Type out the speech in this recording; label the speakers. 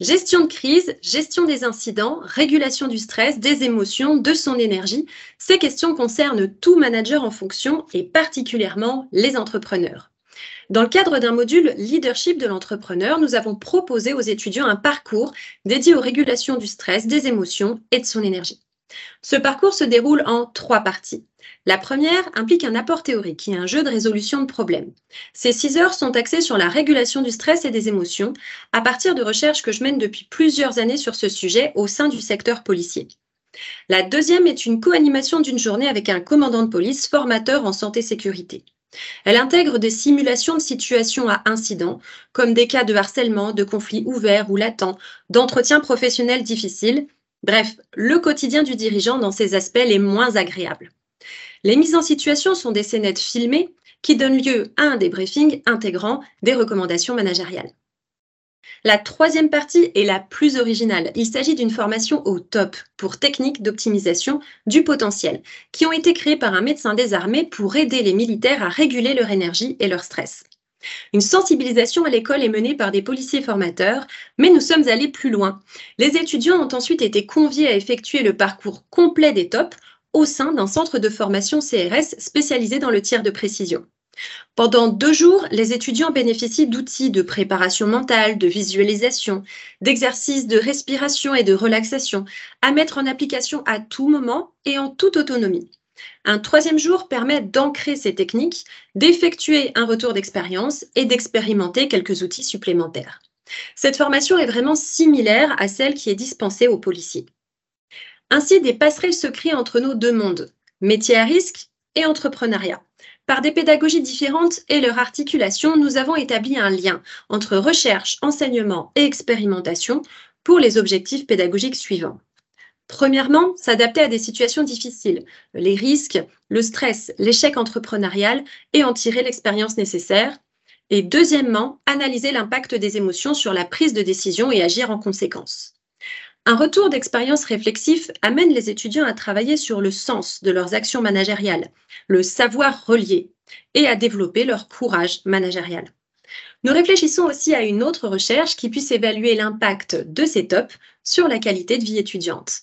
Speaker 1: Gestion de crise, gestion des incidents, régulation du stress, des émotions, de son énergie, ces questions concernent tout manager en fonction et particulièrement les entrepreneurs. Dans le cadre d'un module leadership de l'entrepreneur, nous avons proposé aux étudiants un parcours dédié aux régulations du stress, des émotions et de son énergie. Ce parcours se déroule en trois parties. La première implique un apport théorique, qui est un jeu de résolution de problèmes. Ces six heures sont axées sur la régulation du stress et des émotions, à partir de recherches que je mène depuis plusieurs années sur ce sujet au sein du secteur policier. La deuxième est une co-animation d'une journée avec un commandant de police formateur en santé-sécurité. Elle intègre des simulations de situations à incidents, comme des cas de harcèlement, de conflits ouverts ou latents, d'entretiens professionnels difficiles, bref, le quotidien du dirigeant dans ces aspects les moins agréables. Les mises en situation sont des scénettes filmées qui donnent lieu à un débriefing intégrant des recommandations managériales. La troisième partie est la plus originale. Il s'agit d'une formation au top pour techniques d'optimisation du potentiel qui ont été créées par un médecin des armées pour aider les militaires à réguler leur énergie et leur stress. Une sensibilisation à l'école est menée par des policiers formateurs, mais nous sommes allés plus loin. Les étudiants ont ensuite été conviés à effectuer le parcours complet des tops au sein d'un centre de formation CRS spécialisé dans le tir de précision. Pendant deux jours, les étudiants bénéficient d'outils de préparation mentale, de visualisation, d'exercices de respiration et de relaxation à mettre en application à tout moment et en toute autonomie. Un troisième jour permet d'ancrer ces techniques, d'effectuer un retour d'expérience et d'expérimenter quelques outils supplémentaires. Cette formation est vraiment similaire à celle qui est dispensée aux policiers. Ainsi, des passerelles se créent entre nos deux mondes, métier à risque et entrepreneuriat. Par des pédagogies différentes et leur articulation, nous avons établi un lien entre recherche, enseignement et expérimentation pour les objectifs pédagogiques suivants. Premièrement, s'adapter à des situations difficiles, les risques, le stress, l'échec entrepreneurial et en tirer l'expérience nécessaire. Et deuxièmement, analyser l'impact des émotions sur la prise de décision et agir en conséquence. Un retour d'expérience réflexif amène les étudiants à travailler sur le sens de leurs actions managériales, le savoir relié et à développer leur courage managérial. Nous réfléchissons aussi à une autre recherche qui puisse évaluer l'impact de ces tops sur la qualité de vie étudiante.